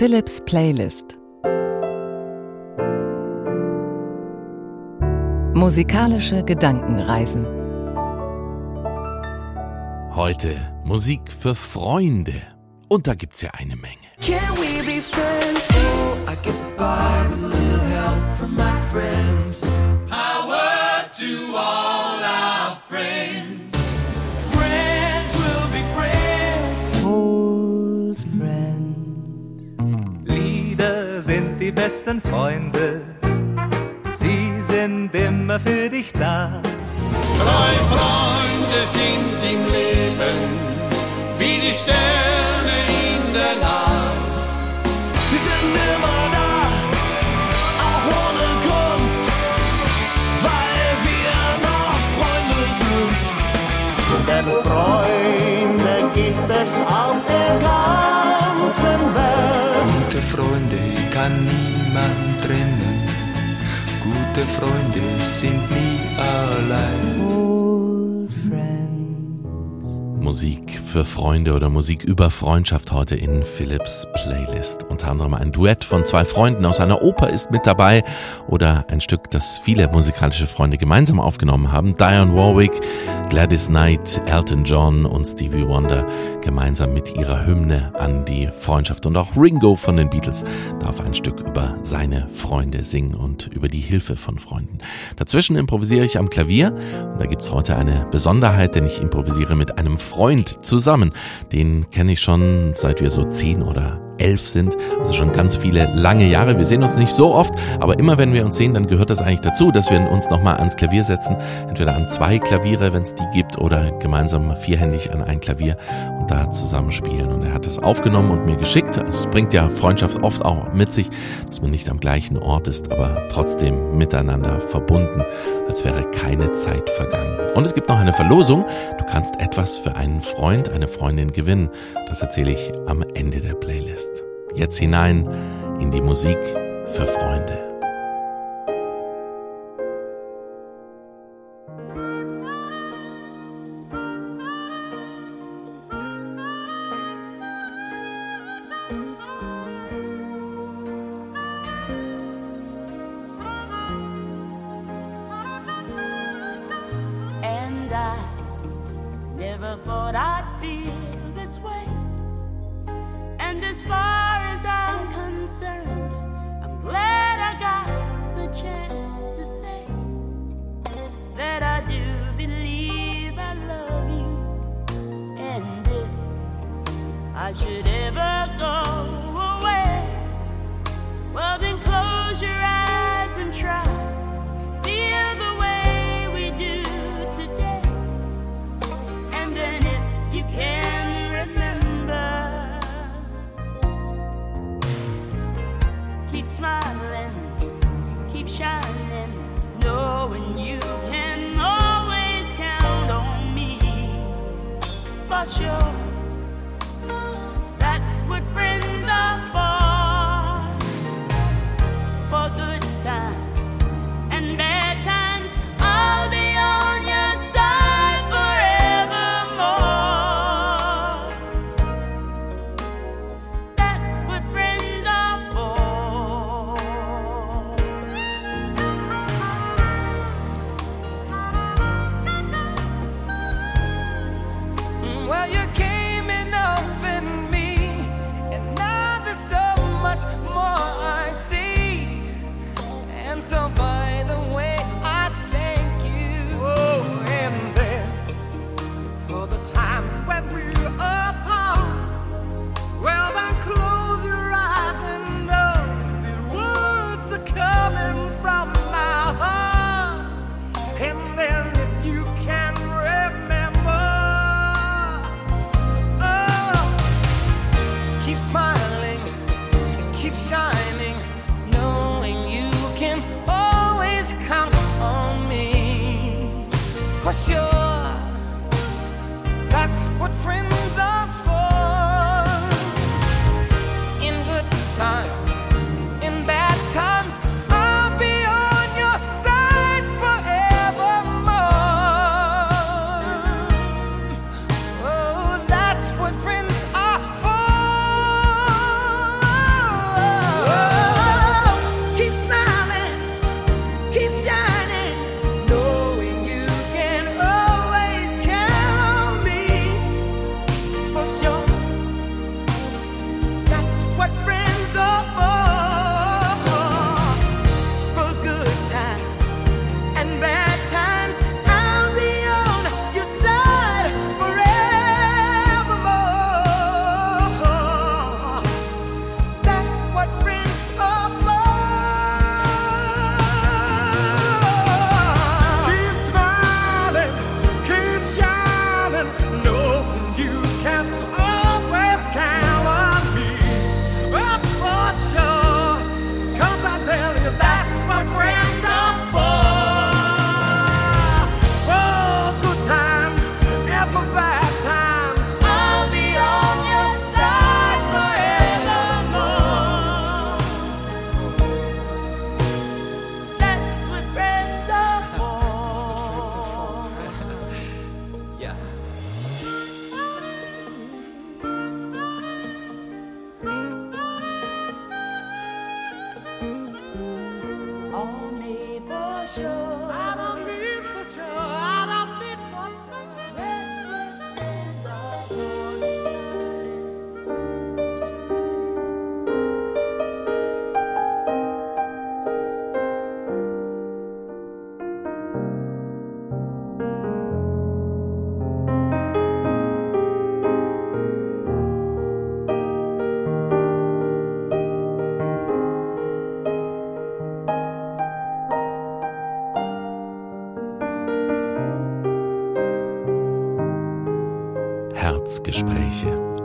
Philips Playlist Musikalische Gedankenreisen Heute Musik für Freunde. Und da gibt's ja eine Menge. Can we be friends? Oh, I get by with a little help from my friends. Die besten Freunde. Sie sind immer für dich da. Zwei Freunde sind im Leben wie die Sterne in der Nacht. Wir sind immer da, auch ohne Grund, weil wir noch Freunde sind. Denn Freunde gibt es auf der ganzen Welt. Kann niemand trennen. Gute Freunde sind nie allein. Musik für Freunde oder Musik über Freundschaft heute in Philips Playlist. Unter anderem ein Duett von zwei Freunden aus einer Oper ist mit dabei oder ein Stück, das viele musikalische Freunde gemeinsam aufgenommen haben. Diane Warwick, Gladys Knight, Elton John und Stevie Wonder gemeinsam mit ihrer Hymne an die Freundschaft. Und auch Ringo von den Beatles darf ein Stück über seine Freunde singen und über die Hilfe von Freunden. Dazwischen improvisiere ich am Klavier und da gibt's heute eine Besonderheit, denn ich improvisiere mit einem Freund zusammen. Den kenne ich schon seit wir so zehn oder elf sind, also schon ganz viele lange Jahre. Wir sehen uns nicht so oft, aber immer wenn wir uns sehen, dann gehört das eigentlich dazu, dass wir uns nochmal ans Klavier setzen, entweder an zwei Klaviere, wenn es die gibt, oder gemeinsam vierhändig an ein Klavier und da zusammen spielen. Und er hat es aufgenommen und mir geschickt. Es bringt ja Freundschaft oft auch mit sich, dass man nicht am gleichen Ort ist, aber trotzdem miteinander verbunden, als wäre keine Zeit vergangen. Und es gibt noch eine Verlosung. Du kannst etwas für einen Freund, eine Freundin gewinnen. Das erzähle ich am Ende der Playlist jetzt hinein in die Musik für Freunde.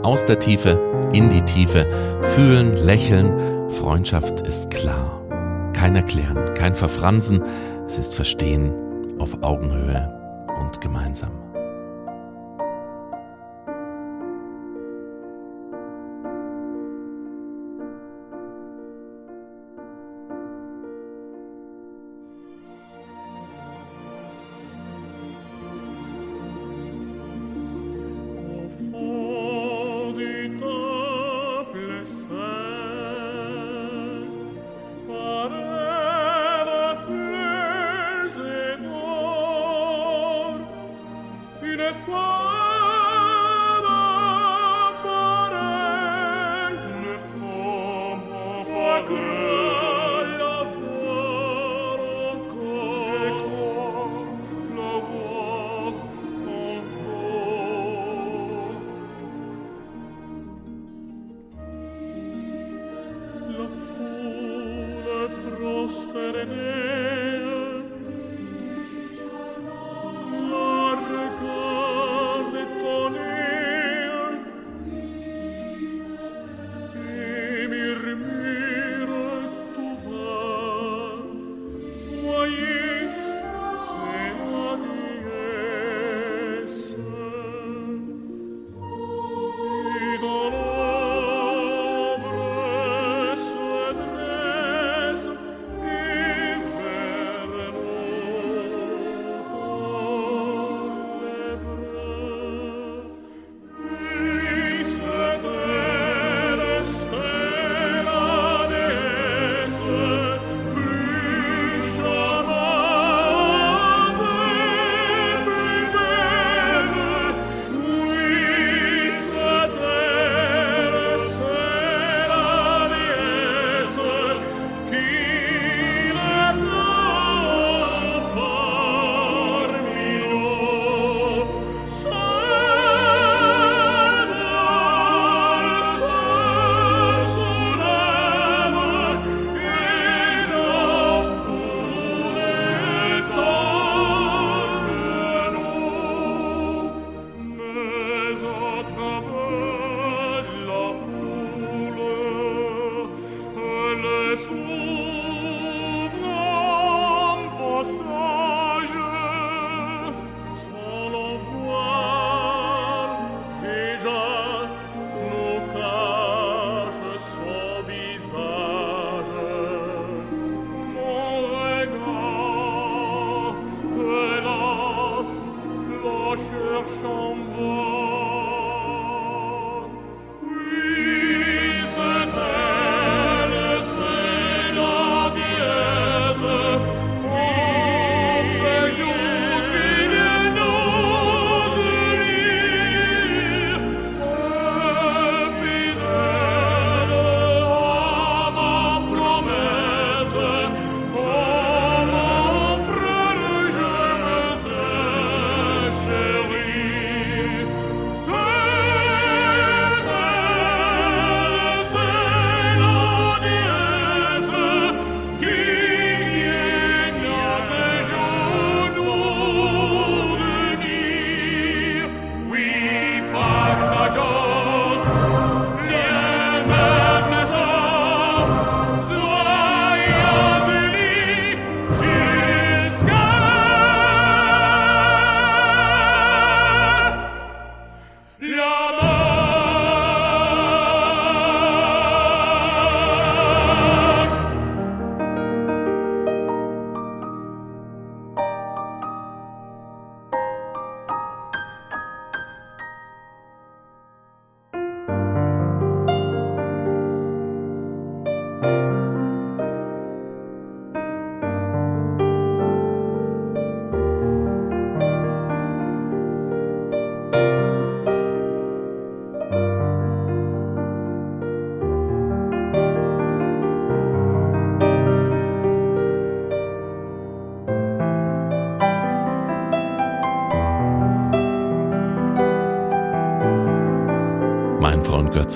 Aus der Tiefe in die Tiefe. Fühlen, lächeln. Freundschaft ist klar. Kein Erklären, kein Verfransen. Es ist Verstehen auf Augenhöhe und gemeinsam.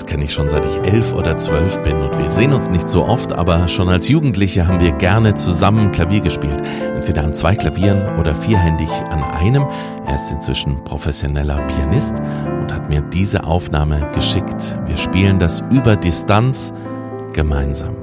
Götz kenne ich schon seit ich elf oder zwölf bin und wir sehen uns nicht so oft, aber schon als Jugendliche haben wir gerne zusammen Klavier gespielt. Entweder an zwei Klavieren oder vierhändig an einem. Er ist inzwischen professioneller Pianist und hat mir diese Aufnahme geschickt. Wir spielen das über Distanz gemeinsam.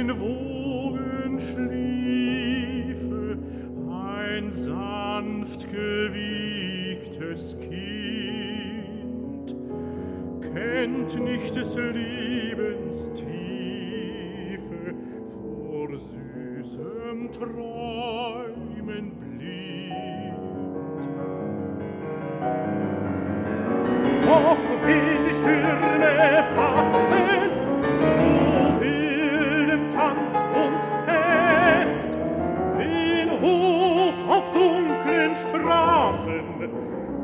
Den Wogen schliefe, ein sanft Kind, kennt nicht des Lebens Tiefe, vor süßem Träumen blind. Doch wenn die Stürme fassen,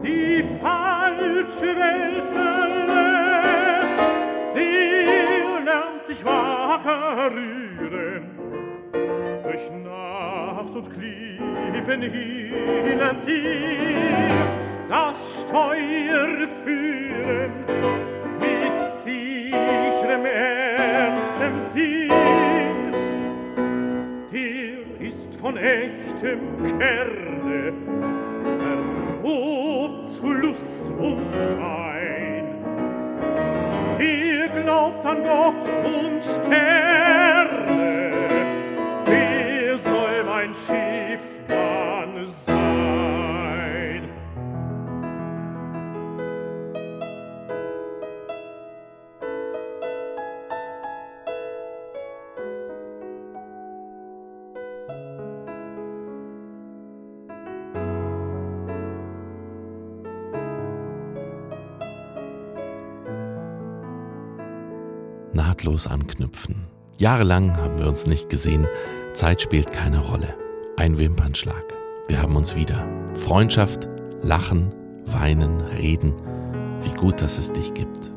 die falsche Welt verlässt, der lernt sich wacker rühren, durch Nacht und Klippen hier lernt ihr das Steuer führen. Mit sicherem ernstem Sinn. Der ist von echtem Kerne erprobt zu Lust und Pein. Der glaubt an Gott und Sterne, Nahtlos anknüpfen. Jahrelang haben wir uns nicht gesehen. Zeit spielt keine Rolle. Ein Wimpernschlag. Wir haben uns wieder. Freundschaft, Lachen, Weinen, Reden. Wie gut, dass es dich gibt.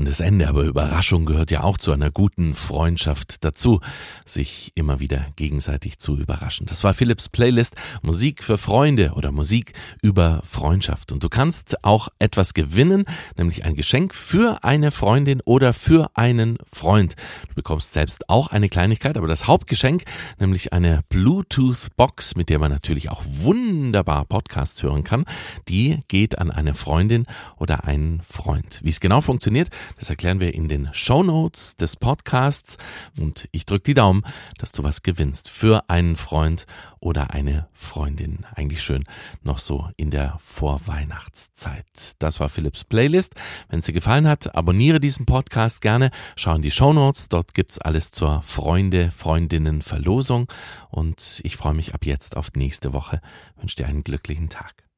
Überraschendes Ende, aber Überraschung gehört ja auch zu einer guten Freundschaft dazu, sich immer wieder gegenseitig zu überraschen. Das war Philips Playlist Musik für Freunde oder Musik über Freundschaft. Und du kannst auch etwas gewinnen, nämlich ein Geschenk für eine Freundin oder für einen Freund. Du bekommst selbst auch eine Kleinigkeit, aber das Hauptgeschenk, nämlich eine Bluetooth-Box, mit der man natürlich auch wunderbar Podcasts hören kann, die geht an eine Freundin oder einen Freund. Wie es genau funktioniert, das erklären wir in den Show Notes des Podcasts und ich drücke die Daumen, dass du was gewinnst für einen Freund oder eine Freundin. Eigentlich schön noch so in der Vorweihnachtszeit. Das war Philips Playlist. Wenn es dir gefallen hat, abonniere diesen Podcast gerne. Schau in die Show Notes. Dort gibt's alles zur Freunde, Freundinnen Verlosung. Und ich freue mich ab jetzt auf nächste Woche. wünsche dir einen glücklichen Tag.